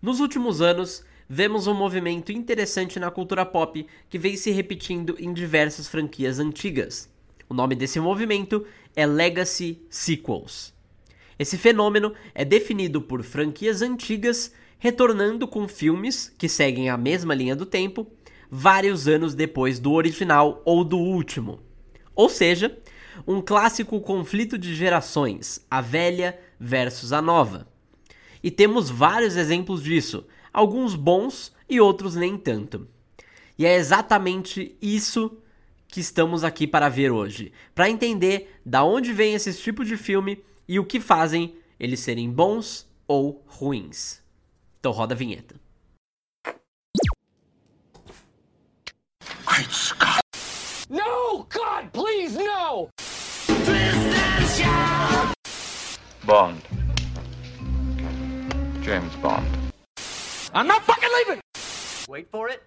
Nos últimos anos, vemos um movimento interessante na cultura pop que vem se repetindo em diversas franquias antigas. O nome desse movimento é Legacy Sequels. Esse fenômeno é definido por franquias antigas retornando com filmes que seguem a mesma linha do tempo vários anos depois do original ou do último. Ou seja, um clássico conflito de gerações, a velha versus a nova. E temos vários exemplos disso, alguns bons e outros nem tanto. E é exatamente isso que estamos aqui para ver hoje, para entender da onde vem esse tipo de filme e o que fazem eles serem bons ou ruins. Então roda a vinheta. Great Scott. No, God, please, no! Bond. James Bond. I'm not fucking leaving! Wait for it.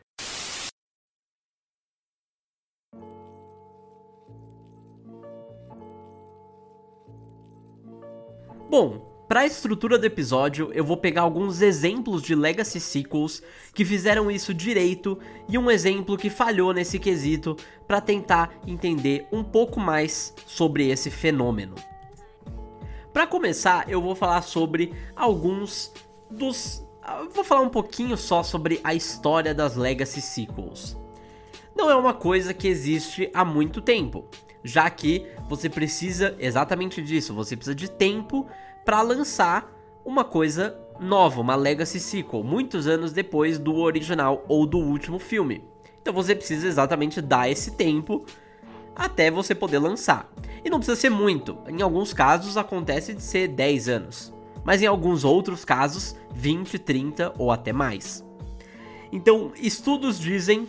Bom, para a estrutura do episódio, eu vou pegar alguns exemplos de Legacy Sequels que fizeram isso direito e um exemplo que falhou nesse quesito para tentar entender um pouco mais sobre esse fenômeno. Para começar, eu vou falar sobre alguns dos. Vou falar um pouquinho só sobre a história das Legacy Sequels. Não é uma coisa que existe há muito tempo já que você precisa exatamente disso, você precisa de tempo para lançar uma coisa nova, uma legacy sequel, muitos anos depois do original ou do último filme. Então você precisa exatamente dar esse tempo até você poder lançar. E não precisa ser muito, em alguns casos acontece de ser 10 anos, mas em alguns outros casos 20, 30 ou até mais. Então, estudos dizem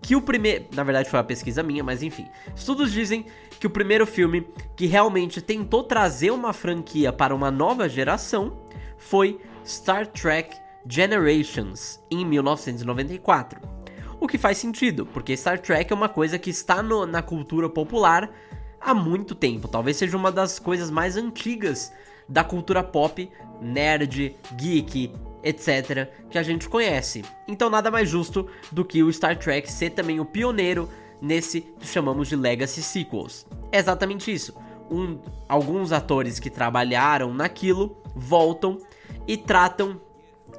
que o primeiro. Na verdade, foi uma pesquisa minha, mas enfim. Estudos dizem que o primeiro filme que realmente tentou trazer uma franquia para uma nova geração foi Star Trek Generations, em 1994. O que faz sentido, porque Star Trek é uma coisa que está no, na cultura popular há muito tempo. Talvez seja uma das coisas mais antigas da cultura pop, nerd, geek, etc., que a gente conhece. Então nada mais justo do que o Star Trek ser também o pioneiro nesse que chamamos de Legacy Sequels. É exatamente isso. Um, alguns atores que trabalharam naquilo voltam e tratam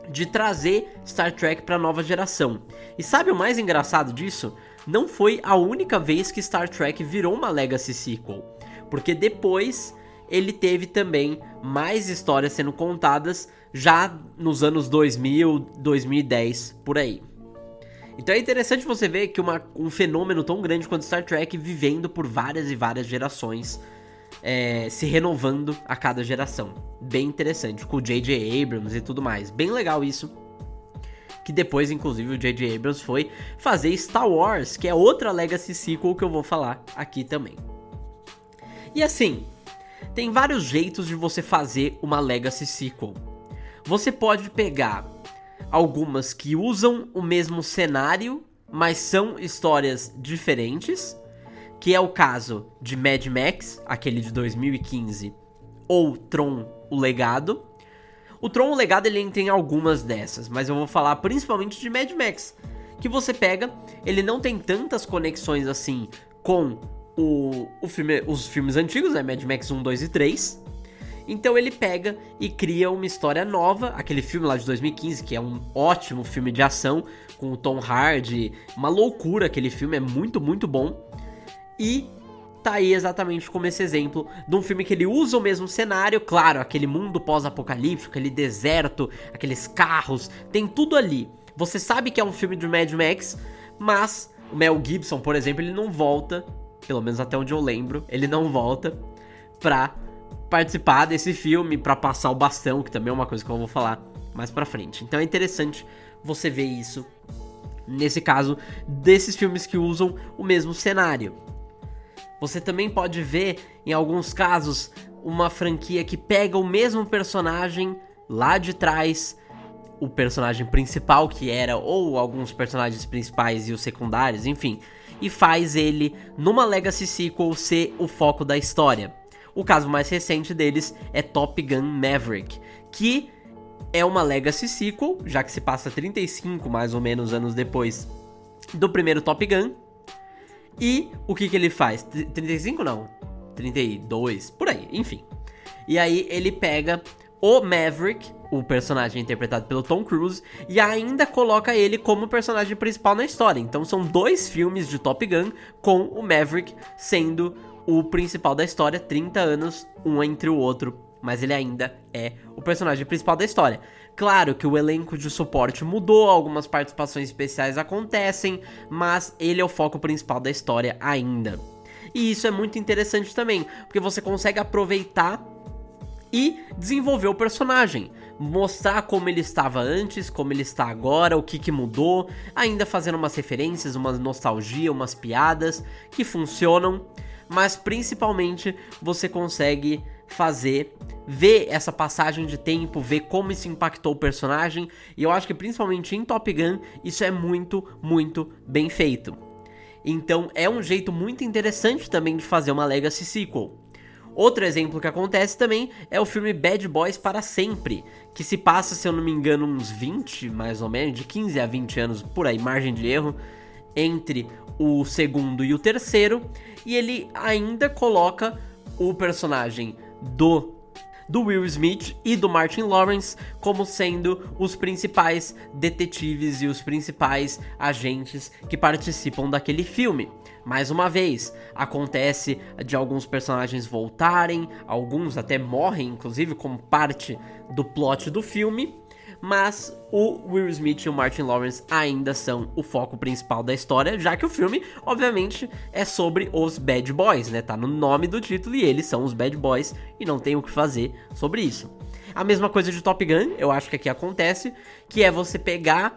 de trazer Star Trek para a nova geração. E sabe o mais engraçado disso? Não foi a única vez que Star Trek virou uma Legacy Sequel, porque depois ele teve também mais histórias sendo contadas já nos anos 2000, 2010, por aí. Então é interessante você ver que uma, um fenômeno tão grande quanto Star Trek vivendo por várias e várias gerações, é, se renovando a cada geração. Bem interessante, com o J.J. Abrams e tudo mais. Bem legal isso. Que depois, inclusive, o J.J. Abrams foi fazer Star Wars, que é outra Legacy Sequel que eu vou falar aqui também. E assim, tem vários jeitos de você fazer uma Legacy Sequel. Você pode pegar algumas que usam o mesmo cenário, mas são histórias diferentes, que é o caso de Mad Max, aquele de 2015, ou Tron: O Legado. O Tron: O Legado ele tem algumas dessas, mas eu vou falar principalmente de Mad Max, que você pega, ele não tem tantas conexões assim com o, o filme, os filmes antigos, né? Mad Max 1, 2 e 3. Então ele pega e cria uma história nova, aquele filme lá de 2015, que é um ótimo filme de ação, com o Tom Hardy, uma loucura aquele filme, é muito, muito bom. E tá aí exatamente como esse exemplo de um filme que ele usa o mesmo cenário, claro, aquele mundo pós-apocalíptico, aquele deserto, aqueles carros, tem tudo ali. Você sabe que é um filme de Mad Max, mas o Mel Gibson, por exemplo, ele não volta, pelo menos até onde eu lembro, ele não volta pra participar desse filme para passar o bastão, que também é uma coisa que eu vou falar mais para frente. Então é interessante você ver isso nesse caso desses filmes que usam o mesmo cenário. Você também pode ver em alguns casos uma franquia que pega o mesmo personagem lá de trás, o personagem principal que era ou alguns personagens principais e os secundários, enfim, e faz ele numa Legacy Sequel ser o foco da história. O caso mais recente deles é Top Gun Maverick, que é uma Legacy Sequel, já que se passa 35 mais ou menos anos depois do primeiro Top Gun. E o que que ele faz? 35 não, 32, por aí, enfim. E aí ele pega o Maverick, o personagem interpretado pelo Tom Cruise, e ainda coloca ele como personagem principal na história. Então são dois filmes de Top Gun com o Maverick sendo o principal da história, 30 anos um entre o outro, mas ele ainda é o personagem principal da história. Claro que o elenco de suporte mudou, algumas participações especiais acontecem, mas ele é o foco principal da história ainda. E isso é muito interessante também, porque você consegue aproveitar e desenvolver o personagem, mostrar como ele estava antes, como ele está agora, o que, que mudou, ainda fazendo umas referências, uma nostalgia, umas piadas que funcionam, mas principalmente você consegue fazer ver essa passagem de tempo, ver como isso impactou o personagem, e eu acho que principalmente em Top Gun isso é muito, muito bem feito. Então é um jeito muito interessante também de fazer uma Legacy Sequel. Outro exemplo que acontece também é o filme Bad Boys para Sempre, que se passa, se eu não me engano, uns 20, mais ou menos, de 15 a 20 anos, por aí, margem de erro, entre o segundo e o terceiro, e ele ainda coloca o personagem do do Will Smith e do Martin Lawrence como sendo os principais detetives e os principais agentes que participam daquele filme. Mais uma vez, acontece de alguns personagens voltarem, alguns até morrem, inclusive, como parte do plot do filme mas o Will Smith e o Martin Lawrence ainda são o foco principal da história, já que o filme, obviamente, é sobre os Bad Boys, né? Tá no nome do título e eles são os Bad Boys e não tem o que fazer sobre isso. A mesma coisa de Top Gun, eu acho que aqui acontece, que é você pegar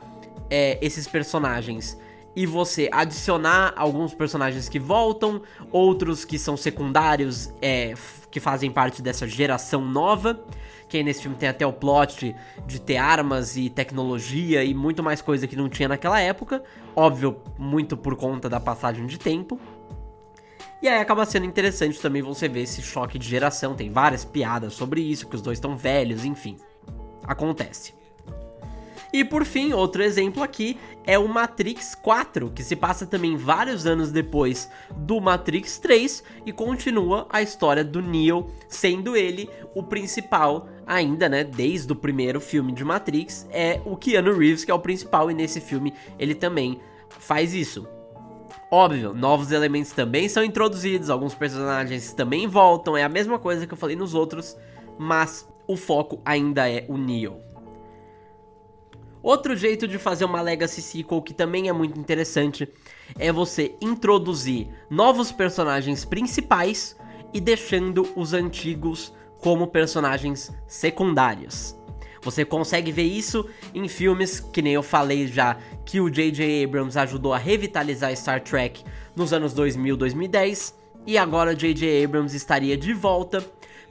é, esses personagens e você adicionar alguns personagens que voltam, outros que são secundários, é, que fazem parte dessa geração nova que nesse filme tem até o plot de ter armas e tecnologia e muito mais coisa que não tinha naquela época. Óbvio, muito por conta da passagem de tempo. E aí acaba sendo interessante também você ver esse choque de geração. Tem várias piadas sobre isso, que os dois estão velhos, enfim. Acontece. E por fim, outro exemplo aqui é o Matrix 4, que se passa também vários anos depois do Matrix 3 e continua a história do Neo, sendo ele o principal ainda, né, desde o primeiro filme de Matrix, é o Keanu Reeves que é o principal e nesse filme ele também faz isso. Óbvio, novos elementos também são introduzidos, alguns personagens também voltam, é a mesma coisa que eu falei nos outros, mas o foco ainda é o Neo. Outro jeito de fazer uma Legacy Sequel que também é muito interessante é você introduzir novos personagens principais e deixando os antigos como personagens secundários. Você consegue ver isso em filmes que nem eu falei já, que o J.J. Abrams ajudou a revitalizar Star Trek nos anos 2000, 2010, e agora J.J. Abrams estaria de volta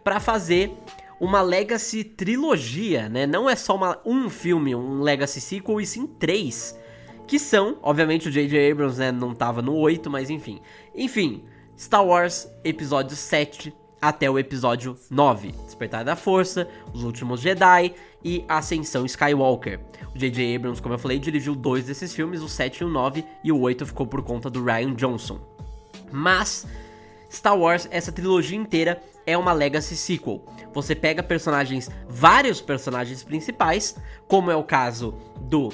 para fazer uma Legacy trilogia, né? Não é só uma, um filme, um Legacy sequel, e sim três. Que são, obviamente o J.J. Abrams né, não tava no 8, mas enfim. Enfim, Star Wars episódio 7 até o episódio 9. Despertar da Força, Os Últimos Jedi e Ascensão Skywalker. O J.J. Abrams, como eu falei, dirigiu dois desses filmes, o 7 e o 9, e o 8 ficou por conta do Ryan Johnson. Mas Star Wars, essa trilogia inteira, é uma Legacy Sequel. Você pega personagens, vários personagens principais, como é o caso do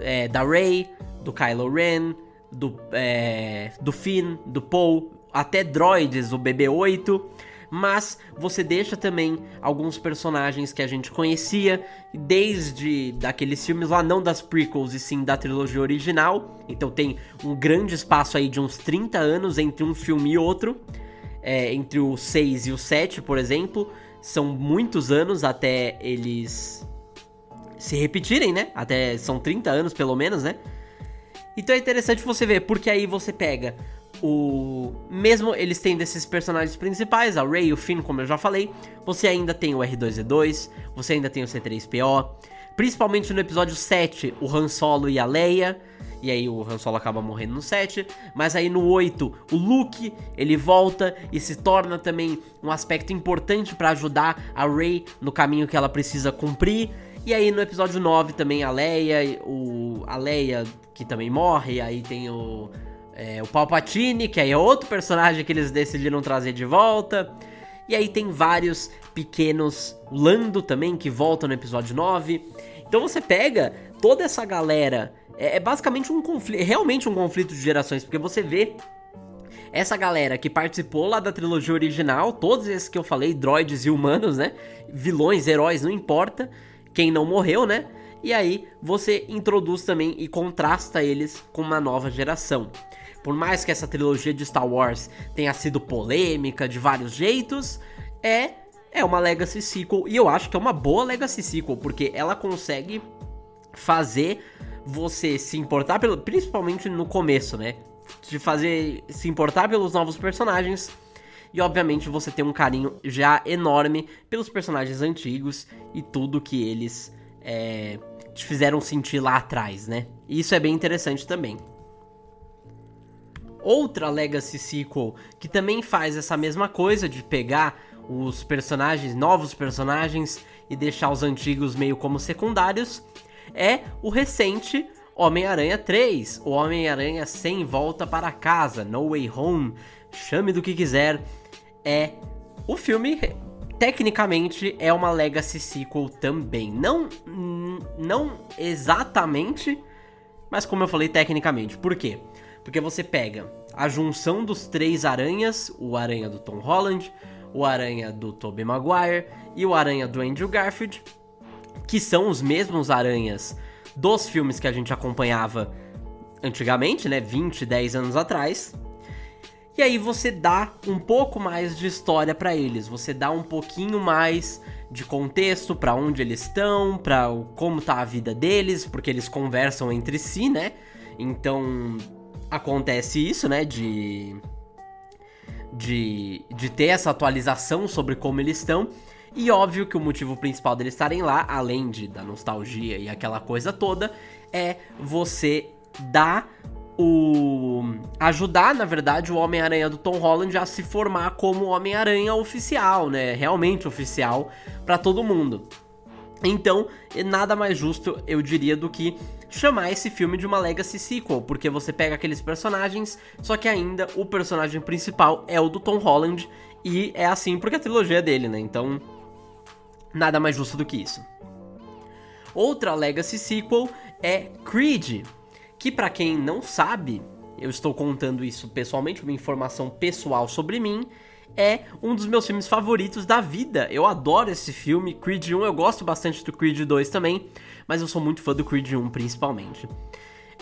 é, da Rey, do Kylo Ren, do, é, do Finn, do Poe, até droids, o BB-8 mas você deixa também alguns personagens que a gente conhecia desde daqueles filmes lá, não das prequels e sim da trilogia original. Então tem um grande espaço aí de uns 30 anos entre um filme e outro é, entre o 6 e o 7, por exemplo, são muitos anos até eles se repetirem, né? Até são 30 anos pelo menos, né? Então é interessante você ver, porque aí você pega o. Mesmo eles tendo esses personagens principais, a Rey e o Finn, como eu já falei, você ainda tem o R2D2, você ainda tem o C3PO. Principalmente no episódio 7, o Han Solo e a Leia. E aí o Han Solo acaba morrendo no 7. Mas aí no 8, o Luke, ele volta e se torna também um aspecto importante para ajudar a Rey no caminho que ela precisa cumprir. E aí no episódio 9 também a Leia, o, a Leia que também morre, aí tem o, é, o Palpatine, que aí é outro personagem que eles decidiram trazer de volta. E aí tem vários pequenos Lando também que voltam no episódio 9. Então você pega toda essa galera, é, é basicamente um conflito, realmente um conflito de gerações, porque você vê essa galera que participou lá da trilogia original, todos esses que eu falei, droids e humanos, né? Vilões, heróis, não importa. Quem não morreu, né? E aí você introduz também e contrasta eles com uma nova geração. Por mais que essa trilogia de Star Wars tenha sido polêmica de vários jeitos, é é uma legacy sequel e eu acho que é uma boa legacy sequel porque ela consegue fazer você se importar pelo, principalmente no começo, né? de fazer se importar pelos novos personagens. E obviamente você tem um carinho já enorme pelos personagens antigos e tudo que eles é, te fizeram sentir lá atrás, né? E isso é bem interessante também. Outra Legacy Sequel que também faz essa mesma coisa de pegar os personagens, novos personagens, e deixar os antigos meio como secundários, é o recente Homem-Aranha 3, o Homem-Aranha sem volta para casa, No Way Home, chame do que quiser, é o filme tecnicamente é uma legacy sequel também. Não não exatamente, mas como eu falei tecnicamente. Por quê? Porque você pega a junção dos três aranhas, o aranha do Tom Holland, o aranha do Tobey Maguire e o aranha do Andrew Garfield, que são os mesmos aranhas dos filmes que a gente acompanhava antigamente, né, 20, 10 anos atrás. E aí você dá um pouco mais de história para eles, você dá um pouquinho mais de contexto para onde eles estão, para como tá a vida deles, porque eles conversam entre si, né? Então acontece isso, né, de de de ter essa atualização sobre como eles estão. E óbvio que o motivo principal deles estarem lá, além de da nostalgia e aquela coisa toda, é você dar o ajudar, na verdade, o Homem-Aranha do Tom Holland a se formar como Homem-Aranha oficial, né? Realmente oficial para todo mundo. Então, nada mais justo, eu diria, do que chamar esse filme de uma Legacy Sequel, porque você pega aqueles personagens, só que ainda o personagem principal é o do Tom Holland, e é assim porque a trilogia é dele, né? Então, Nada mais justo do que isso. Outra Legacy Sequel é Creed, que para quem não sabe, eu estou contando isso pessoalmente, uma informação pessoal sobre mim, é um dos meus filmes favoritos da vida. Eu adoro esse filme, Creed 1, eu gosto bastante do Creed 2 também, mas eu sou muito fã do Creed 1 principalmente.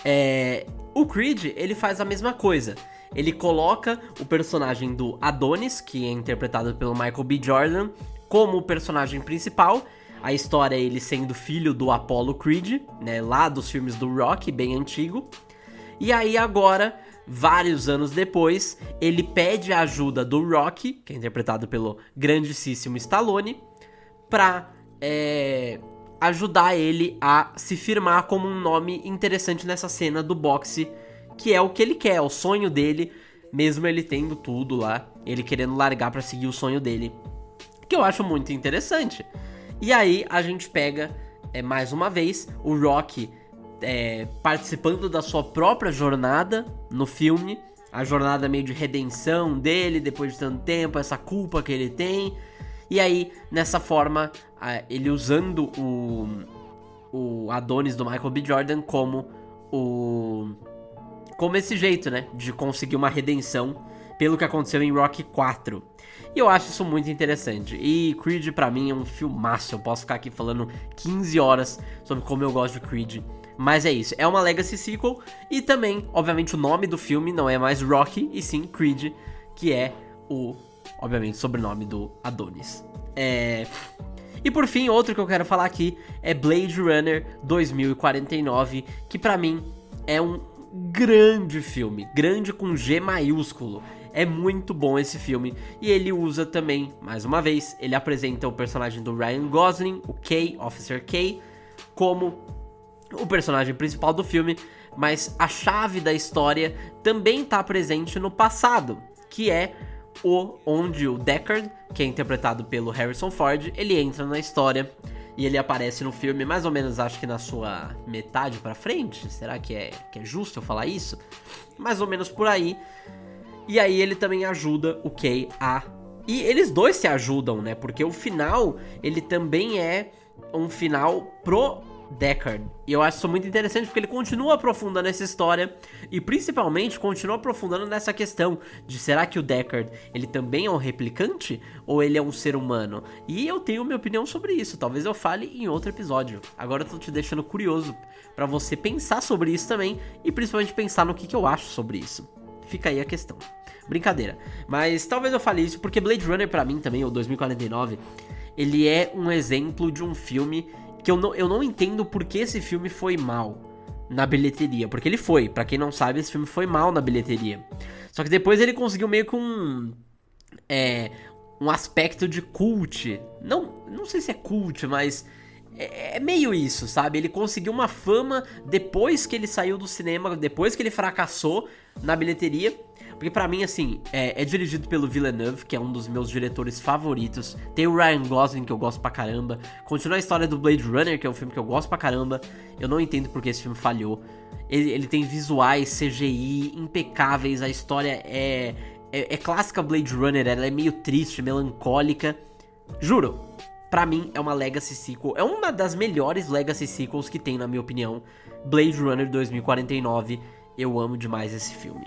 É... O Creed, ele faz a mesma coisa. Ele coloca o personagem do Adonis, que é interpretado pelo Michael B. Jordan, como o personagem principal. A história é ele sendo filho do Apollo Creed, né, lá dos filmes do Rock, bem antigo. E aí agora, vários anos depois, ele pede a ajuda do Rock, que é interpretado pelo grandíssimo Stallone, pra é, ajudar ele a se firmar como um nome interessante nessa cena do boxe, que é o que ele quer, é o sonho dele, mesmo ele tendo tudo lá, ele querendo largar para seguir o sonho dele que eu acho muito interessante. E aí a gente pega, é, mais uma vez, o Rock é, participando da sua própria jornada no filme, a jornada meio de redenção dele depois de tanto tempo, essa culpa que ele tem. E aí, nessa forma, ele usando o, o Adonis do Michael B. Jordan como o. como esse jeito, né? De conseguir uma redenção pelo que aconteceu em Rock 4. E eu acho isso muito interessante. E Creed para mim é um filmaço. Eu posso ficar aqui falando 15 horas sobre como eu gosto de Creed. Mas é isso, é uma Legacy Sequel e também, obviamente, o nome do filme não é mais Rocky e sim Creed, que é o, obviamente, sobrenome do Adonis. É... E por fim, outro que eu quero falar aqui é Blade Runner 2049, que para mim é um grande filme, grande com G maiúsculo. É muito bom esse filme. E ele usa também, mais uma vez, ele apresenta o personagem do Ryan Gosling, o K, Officer K, como o personagem principal do filme, mas a chave da história também está presente no passado, que é o onde o Deckard, que é interpretado pelo Harrison Ford, ele entra na história e ele aparece no filme mais ou menos, acho que na sua metade para frente. Será que é, que é justo eu falar isso? Mais ou menos por aí. E aí ele também ajuda o Kay a. E eles dois se ajudam, né? Porque o final, ele também é um final pro Deckard. E eu acho isso muito interessante porque ele continua aprofundando essa história e principalmente continua aprofundando nessa questão de será que o Deckard ele também é um replicante ou ele é um ser humano? E eu tenho minha opinião sobre isso, talvez eu fale em outro episódio. Agora eu tô te deixando curioso para você pensar sobre isso também e principalmente pensar no que, que eu acho sobre isso. Fica aí a questão. Brincadeira. Mas talvez eu fale isso porque Blade Runner para mim também, o 2049, ele é um exemplo de um filme que eu não, eu não entendo por que esse filme foi mal na bilheteria. Porque ele foi, para quem não sabe, esse filme foi mal na bilheteria. Só que depois ele conseguiu meio que um. É, um aspecto de cult. Não, não sei se é cult, mas é, é meio isso, sabe? Ele conseguiu uma fama depois que ele saiu do cinema, depois que ele fracassou na bilheteria. Porque para mim, assim, é, é, dirigido pelo Villeneuve, que é um dos meus diretores favoritos. Tem o Ryan Gosling, que eu gosto pra caramba. Continua a história do Blade Runner, que é um filme que eu gosto pra caramba. Eu não entendo porque esse filme falhou. Ele, ele tem visuais, CGI impecáveis. A história é, é, é clássica Blade Runner, ela é meio triste, melancólica. Juro, para mim é uma Legacy Sequel. É uma das melhores Legacy Sequels que tem, na minha opinião. Blade Runner 2049. Eu amo demais esse filme.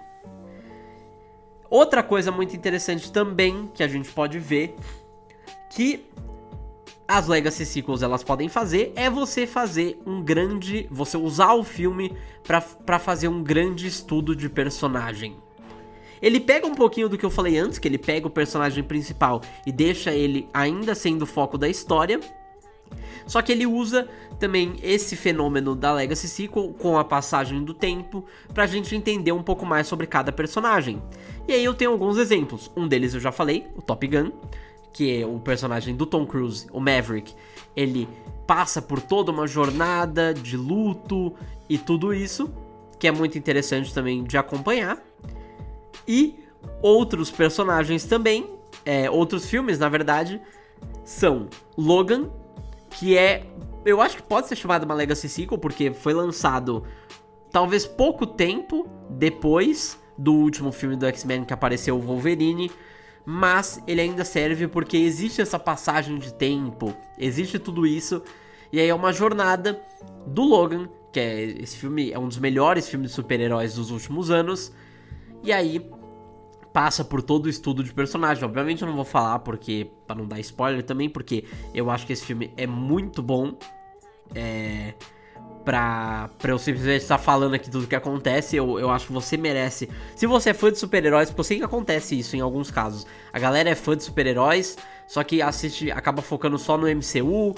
Outra coisa muito interessante também que a gente pode ver que as Legacy Sequels elas podem fazer é você fazer um grande, você usar o filme para fazer um grande estudo de personagem. Ele pega um pouquinho do que eu falei antes, que ele pega o personagem principal e deixa ele ainda sendo o foco da história, só que ele usa também esse fenômeno da Legacy Sequel com a passagem do tempo pra gente entender um pouco mais sobre cada personagem. E aí eu tenho alguns exemplos. Um deles eu já falei, o Top Gun, que é o personagem do Tom Cruise, o Maverick. Ele passa por toda uma jornada de luto e tudo isso, que é muito interessante também de acompanhar. E outros personagens também, é, outros filmes na verdade, são Logan, que é. Eu acho que pode ser chamado uma Legacy Sequel, porque foi lançado talvez pouco tempo depois do último filme do X-Men que apareceu o Wolverine. Mas ele ainda serve porque existe essa passagem de tempo, existe tudo isso. E aí é uma jornada do Logan, que é esse filme é um dos melhores filmes de super-heróis dos últimos anos. E aí passa por todo o estudo de personagem. Obviamente eu não vou falar porque para não dar spoiler também, porque eu acho que esse filme é muito bom. É pra, pra eu simplesmente estar falando aqui tudo que acontece, eu, eu acho que você merece. Se você é fã de super-heróis, eu sei que acontece isso em alguns casos. A galera é fã de super-heróis, só que assiste, acaba focando só no MCU,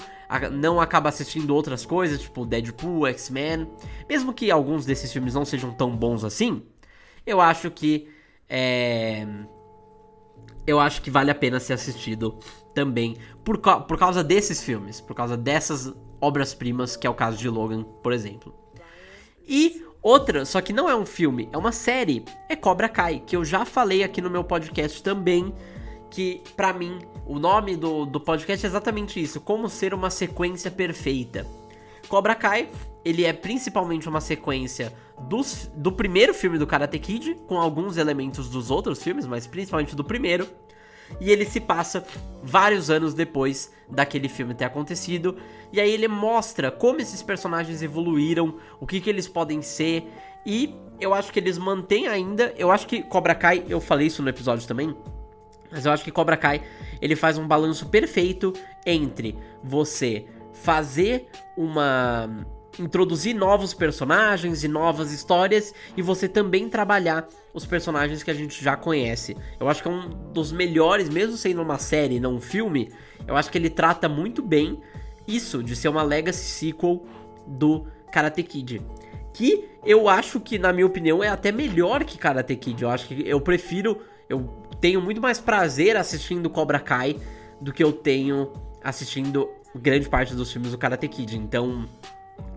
não acaba assistindo outras coisas, tipo Deadpool, X-Men. Mesmo que alguns desses filmes não sejam tão bons assim, eu acho que é, eu acho que vale a pena ser assistido também por, por causa desses filmes, por causa dessas obras-primas, que é o caso de Logan, por exemplo. E outra, só que não é um filme, é uma série, é Cobra Kai, que eu já falei aqui no meu podcast também, que para mim o nome do, do podcast é exatamente isso, como ser uma sequência perfeita. Cobra Kai, ele é principalmente uma sequência dos, do primeiro filme do Karate Kid, com alguns elementos dos outros filmes, mas principalmente do primeiro. E ele se passa vários anos depois daquele filme ter acontecido. E aí ele mostra como esses personagens evoluíram, o que, que eles podem ser. E eu acho que eles mantêm ainda. Eu acho que Cobra Kai, eu falei isso no episódio também. Mas eu acho que Cobra Kai ele faz um balanço perfeito entre você fazer uma introduzir novos personagens e novas histórias e você também trabalhar os personagens que a gente já conhece. Eu acho que é um dos melhores, mesmo sendo uma série, não um filme, eu acho que ele trata muito bem isso de ser uma legacy sequel do Karate Kid. Que eu acho que, na minha opinião, é até melhor que Karate Kid. Eu acho que eu prefiro, eu tenho muito mais prazer assistindo Cobra Kai do que eu tenho assistindo grande parte dos filmes do Karate Kid. Então,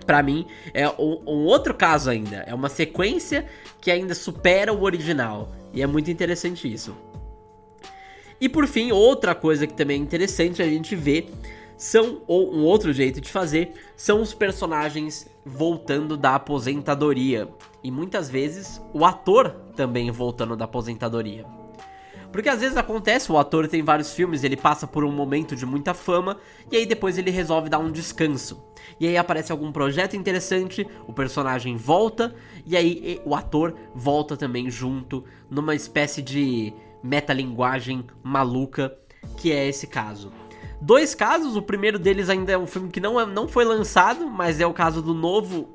para mim, é um, um, outro caso ainda. É uma sequência que ainda supera o original. E é muito interessante isso. E por fim, outra coisa que também é interessante a gente ver são, ou um outro jeito de fazer, são os personagens voltando da aposentadoria. E muitas vezes o ator também voltando da aposentadoria. Porque às vezes acontece, o ator tem vários filmes, ele passa por um momento de muita fama e aí depois ele resolve dar um descanso. E aí aparece algum projeto interessante, o personagem volta e aí o ator volta também junto numa espécie de metalinguagem maluca que é esse caso. Dois casos, o primeiro deles ainda é um filme que não, é, não foi lançado, mas é o caso do novo.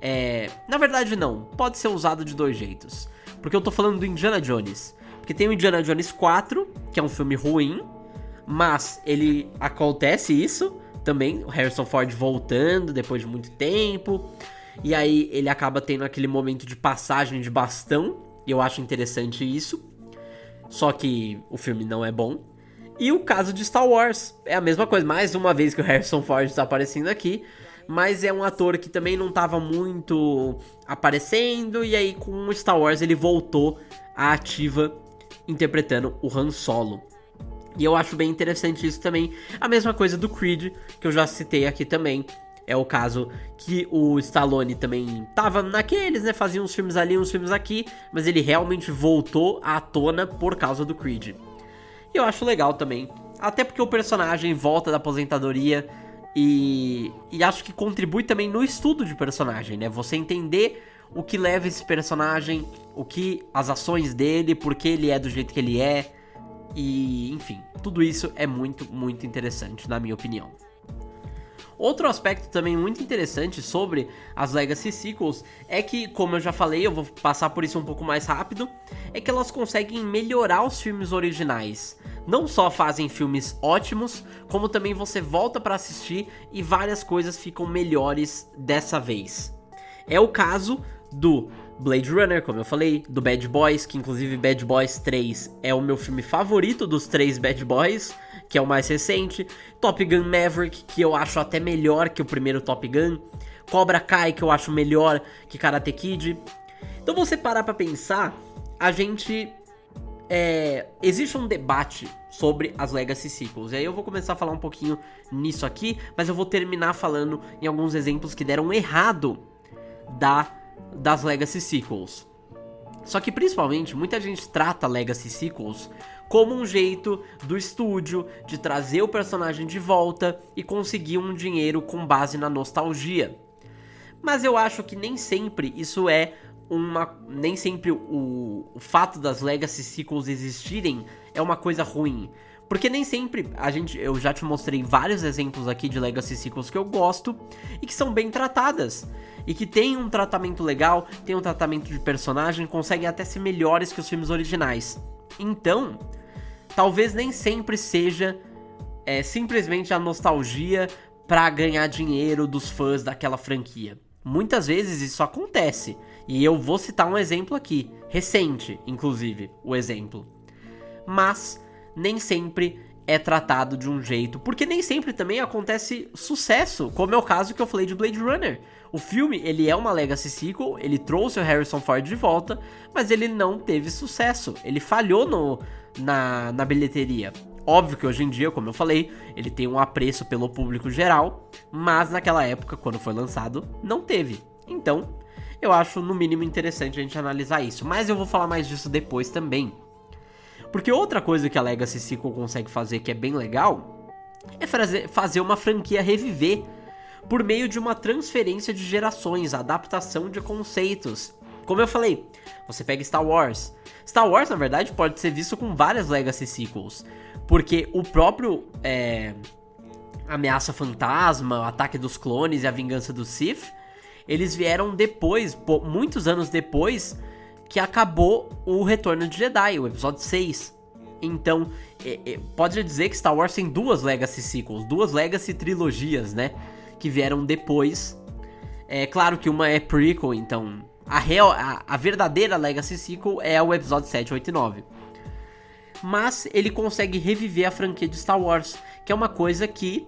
É, na verdade, não. Pode ser usado de dois jeitos. Porque eu tô falando do Indiana Jones. Porque tem o Indiana Jones 4, que é um filme ruim, mas ele acontece isso também, o Harrison Ford voltando depois de muito tempo. E aí ele acaba tendo aquele momento de passagem de bastão, e eu acho interessante isso. Só que o filme não é bom. E o caso de Star Wars é a mesma coisa, mais uma vez que o Harrison Ford está aparecendo aqui, mas é um ator que também não estava muito aparecendo e aí com o Star Wars ele voltou à ativa interpretando o Han Solo. E eu acho bem interessante isso também. A mesma coisa do Creed, que eu já citei aqui também. É o caso que o Stallone também tava naqueles, né? Fazia uns filmes ali, uns filmes aqui, mas ele realmente voltou à tona por causa do Creed. E eu acho legal também. Até porque o personagem volta da aposentadoria e, e acho que contribui também no estudo de personagem, né? Você entender o que leva esse personagem, o que as ações dele, por que ele é do jeito que ele é. E, enfim, tudo isso é muito, muito interessante, na minha opinião. Outro aspecto também muito interessante sobre as Legacy Sequels é que, como eu já falei, eu vou passar por isso um pouco mais rápido, é que elas conseguem melhorar os filmes originais. Não só fazem filmes ótimos, como também você volta para assistir e várias coisas ficam melhores dessa vez. É o caso do Blade Runner, como eu falei, do Bad Boys, que inclusive Bad Boys 3 é o meu filme favorito dos três Bad Boys, que é o mais recente, Top Gun Maverick, que eu acho até melhor que o primeiro Top Gun, Cobra Kai, que eu acho melhor que Karate Kid. Então você parar pra pensar, a gente. É, existe um debate sobre as Legacy Sequels. E aí eu vou começar a falar um pouquinho nisso aqui, mas eu vou terminar falando em alguns exemplos que deram errado da das Legacy Sequels. Só que principalmente muita gente trata Legacy Sequels como um jeito do estúdio de trazer o personagem de volta e conseguir um dinheiro com base na nostalgia. Mas eu acho que nem sempre isso é uma. Nem sempre o, o fato das Legacy Sequels existirem é uma coisa ruim. Porque nem sempre a gente, eu já te mostrei vários exemplos aqui de Legacy Sequels que eu gosto e que são bem tratadas e que tem um tratamento legal, tem um tratamento de personagem, conseguem até ser melhores que os filmes originais. Então, talvez nem sempre seja é, simplesmente a nostalgia para ganhar dinheiro dos fãs daquela franquia. Muitas vezes isso acontece. E eu vou citar um exemplo aqui, recente, inclusive, o exemplo. Mas nem sempre é tratado de um jeito, porque nem sempre também acontece sucesso, como é o caso que eu falei de Blade Runner. O filme, ele é uma legacy sequel, ele trouxe o Harrison Ford de volta, mas ele não teve sucesso. Ele falhou no, na, na bilheteria. Óbvio que hoje em dia, como eu falei, ele tem um apreço pelo público geral, mas naquela época, quando foi lançado, não teve. Então, eu acho no mínimo interessante a gente analisar isso. Mas eu vou falar mais disso depois também. Porque outra coisa que a Legacy Sequel consegue fazer que é bem legal é fazer, uma franquia reviver por meio de uma transferência de gerações, adaptação de conceitos. Como eu falei, você pega Star Wars. Star Wars, na verdade, pode ser visto com várias Legacy Sequels, porque o próprio é, Ameaça Fantasma, o Ataque dos Clones e a Vingança do Sith, eles vieram depois, muitos anos depois, que acabou o Retorno de Jedi, o episódio 6. Então, é, é, pode dizer que Star Wars tem duas Legacy Sequels, duas Legacy trilogias, né? que vieram depois. É claro que uma é prequel, então a, real, a, a verdadeira Legacy Sequel é o episódio 7, 8 e 9. Mas ele consegue reviver a franquia de Star Wars, que é uma coisa que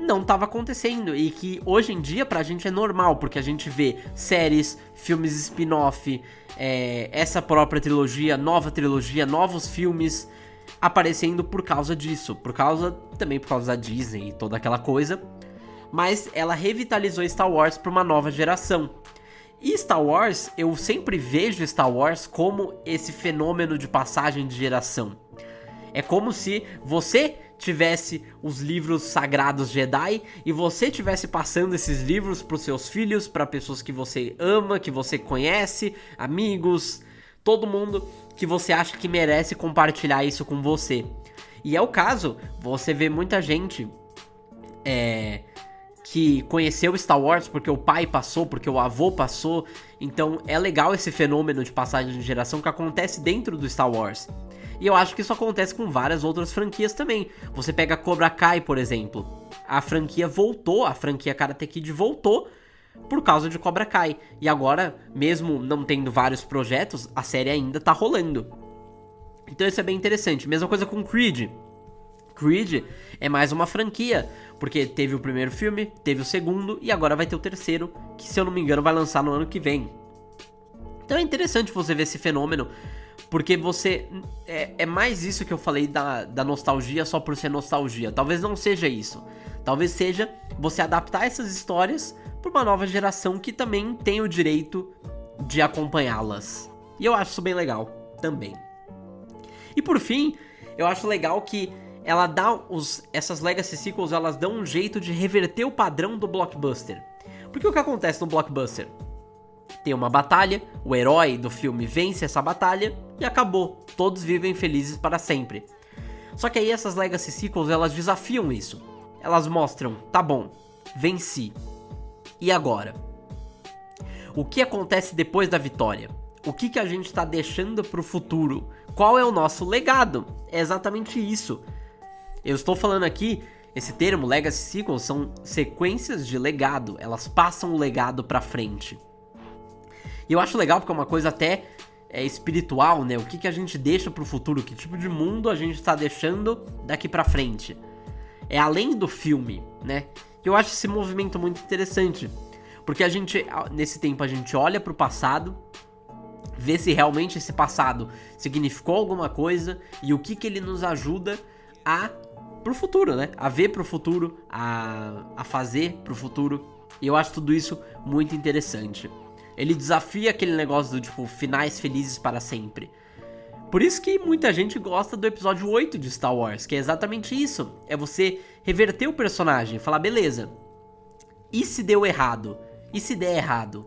não estava acontecendo e que hoje em dia pra gente é normal, porque a gente vê séries, filmes spin-off, é, essa própria trilogia, nova trilogia, novos filmes aparecendo por causa disso, por causa também por causa da Disney e toda aquela coisa. Mas ela revitalizou Star Wars para uma nova geração. E Star Wars, eu sempre vejo Star Wars como esse fenômeno de passagem de geração. É como se você tivesse os livros sagrados Jedi e você tivesse passando esses livros para os seus filhos, para pessoas que você ama, que você conhece, amigos, todo mundo que você acha que merece compartilhar isso com você. E é o caso, você vê muita gente é, que conheceu Star Wars porque o pai passou, porque o avô passou. Então é legal esse fenômeno de passagem de geração que acontece dentro do Star Wars. E eu acho que isso acontece com várias outras franquias também. Você pega Cobra Kai, por exemplo. A franquia voltou, a franquia Karate Kid voltou por causa de Cobra Kai. E agora, mesmo não tendo vários projetos, a série ainda tá rolando. Então isso é bem interessante. Mesma coisa com Creed. Creed é mais uma franquia, porque teve o primeiro filme, teve o segundo e agora vai ter o terceiro, que se eu não me engano vai lançar no ano que vem. Então é interessante você ver esse fenômeno porque você. É, é mais isso que eu falei da, da nostalgia só por ser nostalgia. Talvez não seja isso. Talvez seja você adaptar essas histórias para uma nova geração que também tem o direito de acompanhá-las. E eu acho isso bem legal também. E por fim, eu acho legal que ela dá os essas legacy sequels, elas dão um jeito de reverter o padrão do blockbuster. Porque o que acontece no blockbuster? Tem uma batalha, o herói do filme vence essa batalha e acabou. Todos vivem felizes para sempre. Só que aí essas Legacy Sequels, elas desafiam isso. Elas mostram, tá bom, venci. E agora? O que acontece depois da vitória? O que, que a gente está deixando para o futuro? Qual é o nosso legado? É exatamente isso. Eu estou falando aqui, esse termo Legacy Sequels são sequências de legado. Elas passam o legado para frente. E eu acho legal porque é uma coisa até é, espiritual, né? O que, que a gente deixa pro futuro, que tipo de mundo a gente tá deixando daqui pra frente. É além do filme, né? Eu acho esse movimento muito interessante. Porque a gente, nesse tempo, a gente olha pro passado, vê se realmente esse passado significou alguma coisa e o que, que ele nos ajuda a pro futuro, né? A ver pro futuro, a, a fazer pro futuro. E eu acho tudo isso muito interessante. Ele desafia aquele negócio do tipo finais felizes para sempre. Por isso que muita gente gosta do episódio 8 de Star Wars, que é exatamente isso. É você reverter o personagem, falar, beleza. E se deu errado? E se der errado?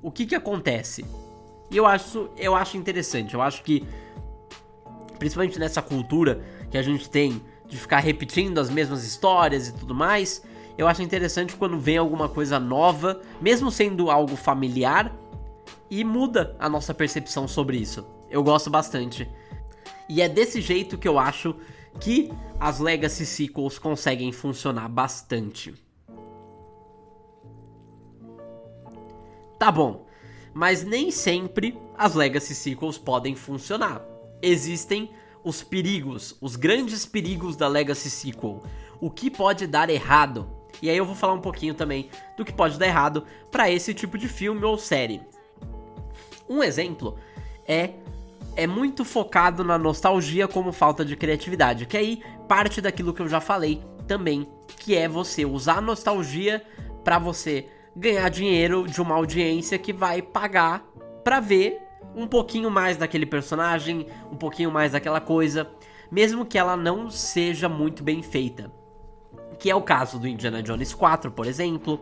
O que que acontece? E eu acho, eu acho interessante. Eu acho que principalmente nessa cultura que a gente tem de ficar repetindo as mesmas histórias e tudo mais, eu acho interessante quando vem alguma coisa nova, mesmo sendo algo familiar, e muda a nossa percepção sobre isso. Eu gosto bastante. E é desse jeito que eu acho que as Legacy Sequels conseguem funcionar bastante. Tá bom, mas nem sempre as Legacy Sequels podem funcionar. Existem os perigos, os grandes perigos da Legacy Sequel. O que pode dar errado e aí eu vou falar um pouquinho também do que pode dar errado para esse tipo de filme ou série. Um exemplo é é muito focado na nostalgia como falta de criatividade, que aí parte daquilo que eu já falei também, que é você usar a nostalgia para você ganhar dinheiro de uma audiência que vai pagar para ver um pouquinho mais daquele personagem, um pouquinho mais daquela coisa, mesmo que ela não seja muito bem feita que é o caso do Indiana Jones 4, por exemplo,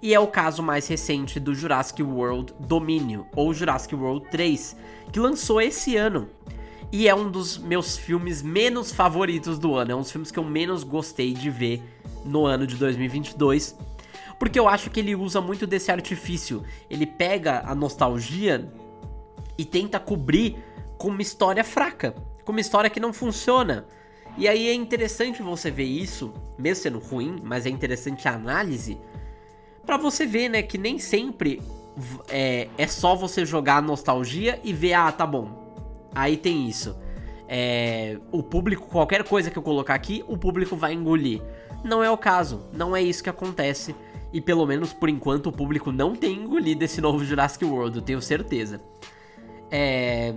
e é o caso mais recente do Jurassic World Domínio, ou Jurassic World 3, que lançou esse ano. E é um dos meus filmes menos favoritos do ano, é um dos filmes que eu menos gostei de ver no ano de 2022, porque eu acho que ele usa muito desse artifício. Ele pega a nostalgia e tenta cobrir com uma história fraca, com uma história que não funciona. E aí é interessante você ver isso, mesmo sendo ruim, mas é interessante a análise, para você ver, né, que nem sempre é, é só você jogar a nostalgia e ver, ah, tá bom, aí tem isso. É, o público, qualquer coisa que eu colocar aqui, o público vai engolir. Não é o caso, não é isso que acontece. E pelo menos por enquanto o público não tem engolido esse novo Jurassic World, eu tenho certeza. É,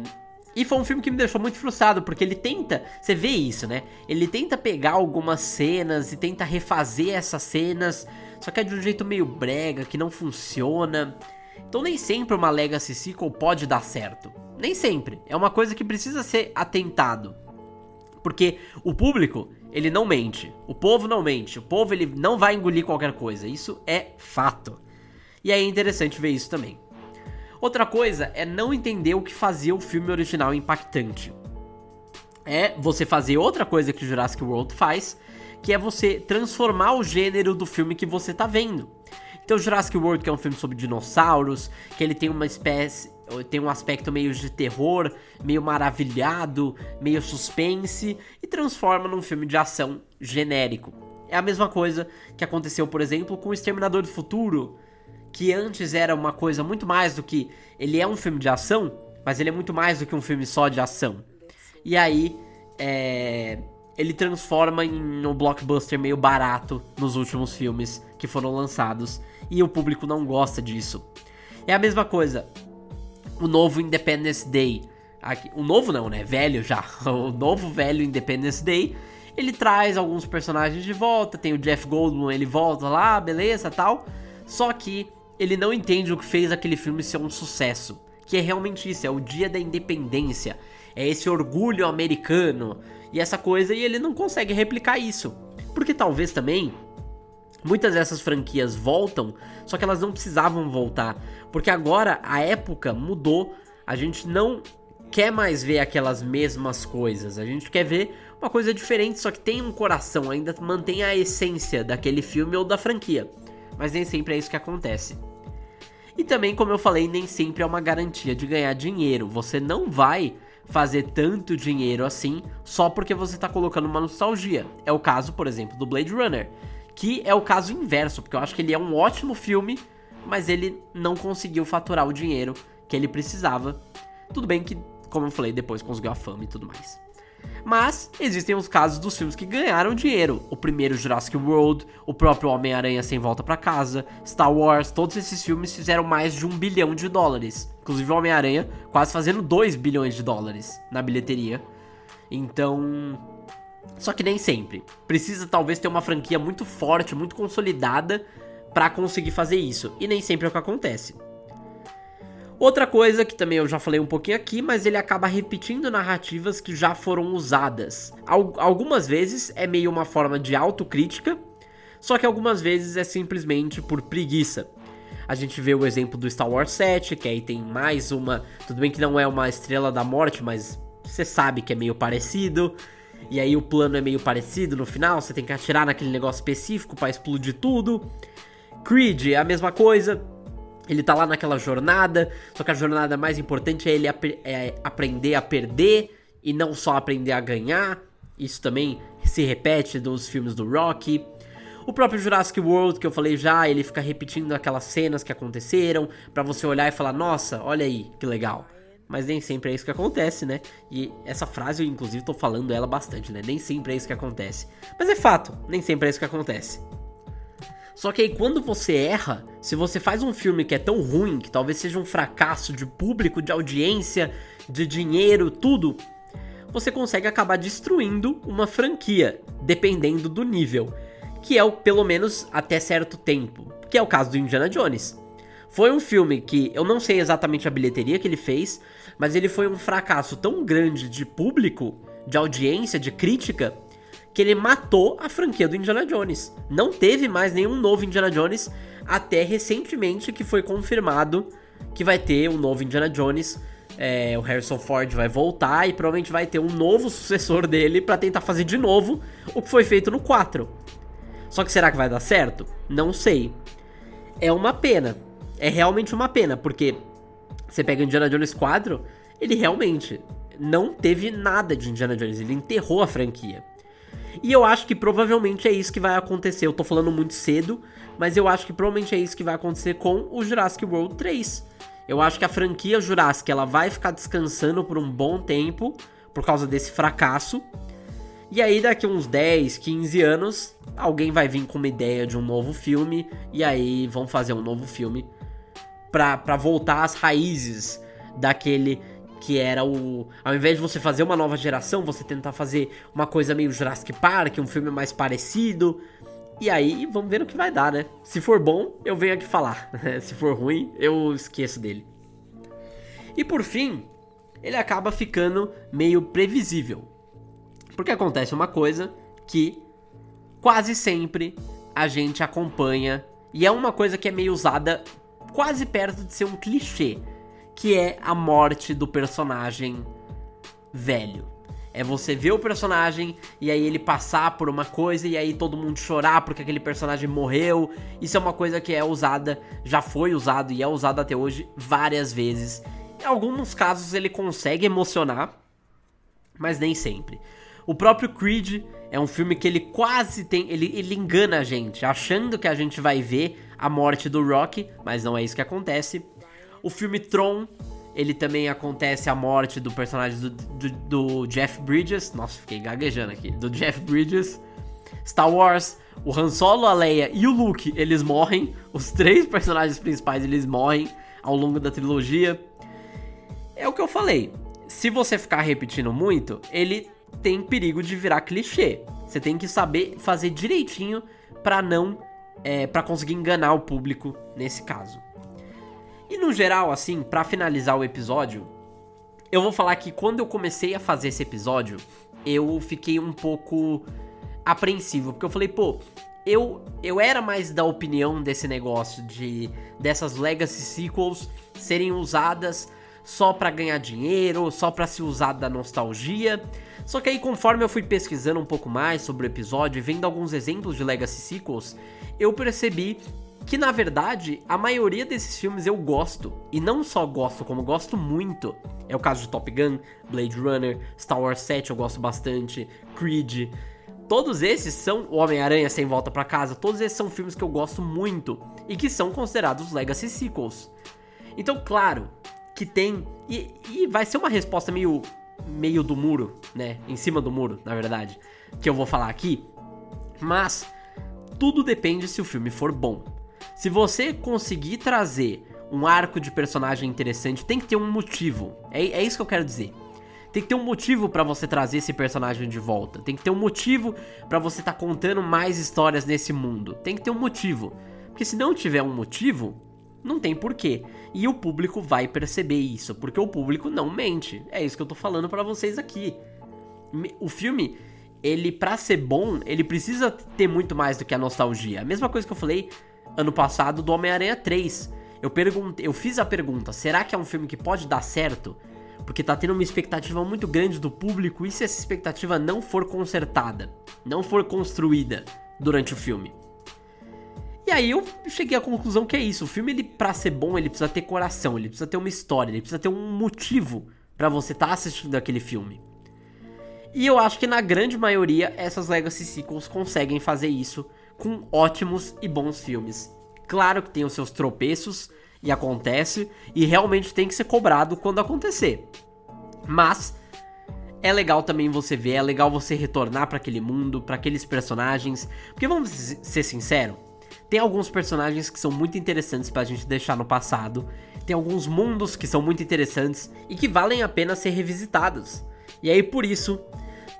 E foi um filme que me deixou muito frustrado, porque ele tenta, você vê isso, né? Ele tenta pegar algumas cenas e tenta refazer essas cenas, só que é de um jeito meio brega, que não funciona. Então nem sempre uma Legacy Sequel pode dar certo. Nem sempre. É uma coisa que precisa ser atentado. Porque o público, ele não mente. O povo não mente. O povo, ele não vai engolir qualquer coisa. Isso é fato. E é interessante ver isso também. Outra coisa é não entender o que fazia o filme original impactante. É você fazer outra coisa que Jurassic World faz, que é você transformar o gênero do filme que você tá vendo. Então, Jurassic World, que é um filme sobre dinossauros, que ele tem uma espécie, tem um aspecto meio de terror, meio maravilhado, meio suspense, e transforma num filme de ação genérico. É a mesma coisa que aconteceu, por exemplo, com o Exterminador do Futuro, que antes era uma coisa muito mais do que. Ele é um filme de ação, mas ele é muito mais do que um filme só de ação. E aí, é, ele transforma em um blockbuster meio barato nos últimos filmes que foram lançados. E o público não gosta disso. É a mesma coisa. O novo Independence Day. Aqui, o novo não, né? Velho já. O novo velho Independence Day. Ele traz alguns personagens de volta. Tem o Jeff Goldblum, ele volta lá, beleza, tal. Só que ele não entende o que fez aquele filme ser um sucesso. Que é realmente isso, é o dia da independência. É esse orgulho americano e essa coisa, e ele não consegue replicar isso. Porque talvez também muitas dessas franquias voltam, só que elas não precisavam voltar. Porque agora a época mudou, a gente não quer mais ver aquelas mesmas coisas, a gente quer ver uma coisa diferente, só que tem um coração, ainda mantém a essência daquele filme ou da franquia mas nem sempre é isso que acontece. E também, como eu falei, nem sempre é uma garantia de ganhar dinheiro. Você não vai fazer tanto dinheiro assim só porque você está colocando uma nostalgia. É o caso, por exemplo, do Blade Runner, que é o caso inverso, porque eu acho que ele é um ótimo filme, mas ele não conseguiu faturar o dinheiro que ele precisava. Tudo bem que, como eu falei, depois conseguiu a fama e tudo mais. Mas existem os casos dos filmes que ganharam dinheiro. O primeiro Jurassic World, o próprio Homem-Aranha Sem Volta para Casa, Star Wars, todos esses filmes fizeram mais de um bilhão de dólares. Inclusive o Homem-Aranha quase fazendo 2 bilhões de dólares na bilheteria. Então. Só que nem sempre. Precisa talvez ter uma franquia muito forte, muito consolidada para conseguir fazer isso. E nem sempre é o que acontece. Outra coisa que também eu já falei um pouquinho aqui, mas ele acaba repetindo narrativas que já foram usadas. Algumas vezes é meio uma forma de autocrítica, só que algumas vezes é simplesmente por preguiça. A gente vê o exemplo do Star Wars 7, que aí tem mais uma. Tudo bem que não é uma estrela da morte, mas você sabe que é meio parecido. E aí o plano é meio parecido no final, você tem que atirar naquele negócio específico para explodir tudo. Creed é a mesma coisa, ele tá lá naquela jornada, só que a jornada mais importante é ele ap é aprender a perder e não só aprender a ganhar. Isso também se repete nos filmes do Rocky. O próprio Jurassic World, que eu falei já, ele fica repetindo aquelas cenas que aconteceram, para você olhar e falar: "Nossa, olha aí, que legal". Mas nem sempre é isso que acontece, né? E essa frase eu inclusive tô falando ela bastante, né? Nem sempre é isso que acontece. Mas é fato, nem sempre é isso que acontece. Só que aí quando você erra, se você faz um filme que é tão ruim, que talvez seja um fracasso de público, de audiência, de dinheiro, tudo, você consegue acabar destruindo uma franquia, dependendo do nível, que é o pelo menos até certo tempo, que é o caso do Indiana Jones. Foi um filme que eu não sei exatamente a bilheteria que ele fez, mas ele foi um fracasso tão grande de público, de audiência, de crítica, que ele matou a franquia do Indiana Jones. Não teve mais nenhum novo Indiana Jones até recentemente que foi confirmado que vai ter um novo Indiana Jones. É, o Harrison Ford vai voltar e provavelmente vai ter um novo sucessor dele para tentar fazer de novo o que foi feito no 4. Só que será que vai dar certo? Não sei. É uma pena. É realmente uma pena, porque você pega Indiana Jones 4, ele realmente não teve nada de Indiana Jones, ele enterrou a franquia. E eu acho que provavelmente é isso que vai acontecer. Eu tô falando muito cedo, mas eu acho que provavelmente é isso que vai acontecer com o Jurassic World 3. Eu acho que a franquia Jurassic ela vai ficar descansando por um bom tempo por causa desse fracasso. E aí daqui uns 10, 15 anos, alguém vai vir com uma ideia de um novo filme e aí vão fazer um novo filme para voltar às raízes daquele que era o. Ao invés de você fazer uma nova geração, você tentar fazer uma coisa meio Jurassic Park, um filme mais parecido. E aí, vamos ver o que vai dar, né? Se for bom, eu venho aqui falar. Se for ruim, eu esqueço dele. E por fim, ele acaba ficando meio previsível. Porque acontece uma coisa que quase sempre a gente acompanha, e é uma coisa que é meio usada quase perto de ser um clichê, que é a morte do personagem velho. É você ver o personagem e aí ele passar por uma coisa e aí todo mundo chorar porque aquele personagem morreu. Isso é uma coisa que é usada, já foi usado e é usado até hoje várias vezes. Em alguns casos ele consegue emocionar, mas nem sempre. O próprio Creed é um filme que ele quase tem. Ele, ele engana a gente, achando que a gente vai ver a morte do Rock, mas não é isso que acontece. O filme Tron, ele também acontece a morte do personagem do, do, do Jeff Bridges. Nossa, fiquei gaguejando aqui. Do Jeff Bridges. Star Wars, o Han Solo, a Leia e o Luke, eles morrem. Os três personagens principais, eles morrem ao longo da trilogia. É o que eu falei. Se você ficar repetindo muito, ele tem perigo de virar clichê. Você tem que saber fazer direitinho para não é, para conseguir enganar o público nesse caso. E no geral, assim, para finalizar o episódio, eu vou falar que quando eu comecei a fazer esse episódio, eu fiquei um pouco apreensivo, porque eu falei, pô, eu eu era mais da opinião desse negócio de dessas legacy sequels serem usadas só para ganhar dinheiro, só para se usar da nostalgia. Só que aí, conforme eu fui pesquisando um pouco mais sobre o episódio e vendo alguns exemplos de Legacy Sequels, eu percebi que na verdade a maioria desses filmes eu gosto. E não só gosto, como gosto muito. É o caso de Top Gun, Blade Runner, Star Wars 7 eu gosto bastante, Creed. Todos esses são Homem-Aranha Sem Volta para Casa, todos esses são filmes que eu gosto muito e que são considerados Legacy Sequels. Então, claro, que tem. E, e vai ser uma resposta meio meio do muro, né? Em cima do muro, na verdade, que eu vou falar aqui. Mas tudo depende se o filme for bom. Se você conseguir trazer um arco de personagem interessante, tem que ter um motivo. É, é isso que eu quero dizer. Tem que ter um motivo para você trazer esse personagem de volta. Tem que ter um motivo para você estar tá contando mais histórias nesse mundo. Tem que ter um motivo. Porque se não tiver um motivo, não tem porquê. E o público vai perceber isso, porque o público não mente. É isso que eu tô falando para vocês aqui. O filme, ele para ser bom, ele precisa ter muito mais do que a nostalgia. A mesma coisa que eu falei ano passado do Homem-Aranha 3. Eu perguntei, eu fiz a pergunta: será que é um filme que pode dar certo? Porque tá tendo uma expectativa muito grande do público e se essa expectativa não for consertada, não for construída durante o filme? E aí eu cheguei à conclusão que é isso. O filme, ele, pra ser bom, ele precisa ter coração, ele precisa ter uma história, ele precisa ter um motivo para você estar tá assistindo aquele filme. E eu acho que na grande maioria essas Legacy Sequels conseguem fazer isso com ótimos e bons filmes. Claro que tem os seus tropeços e acontece, e realmente tem que ser cobrado quando acontecer. Mas é legal também você ver, é legal você retornar para aquele mundo, para aqueles personagens, porque vamos ser sinceros, tem alguns personagens que são muito interessantes pra gente deixar no passado. Tem alguns mundos que são muito interessantes e que valem a pena ser revisitados. E aí por isso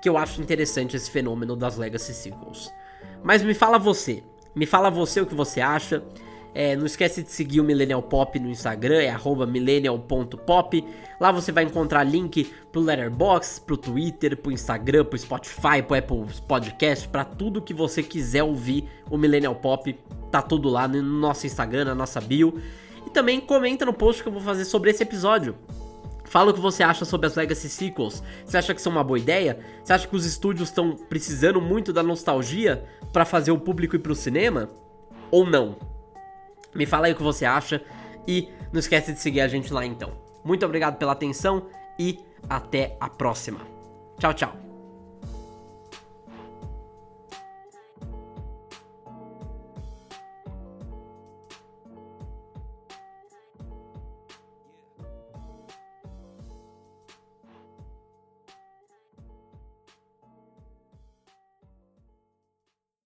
que eu acho interessante esse fenômeno das Legacy Sequels. Mas me fala você, me fala você o que você acha. É, não esquece de seguir o Millennial Pop no Instagram, é millennial.pop. Lá você vai encontrar link pro Letterboxd, pro Twitter, pro Instagram, pro Spotify, pro Apple Podcast, para tudo que você quiser ouvir o Millennial Pop. Tá tudo lá no nosso Instagram, na nossa bio. E também comenta no post que eu vou fazer sobre esse episódio. Fala o que você acha sobre as Legacy Sequels. Você acha que são uma boa ideia? Você acha que os estúdios estão precisando muito da nostalgia para fazer o público ir pro cinema? Ou não? Me fala aí o que você acha e não esquece de seguir a gente lá então. Muito obrigado pela atenção e até a próxima. Tchau, tchau.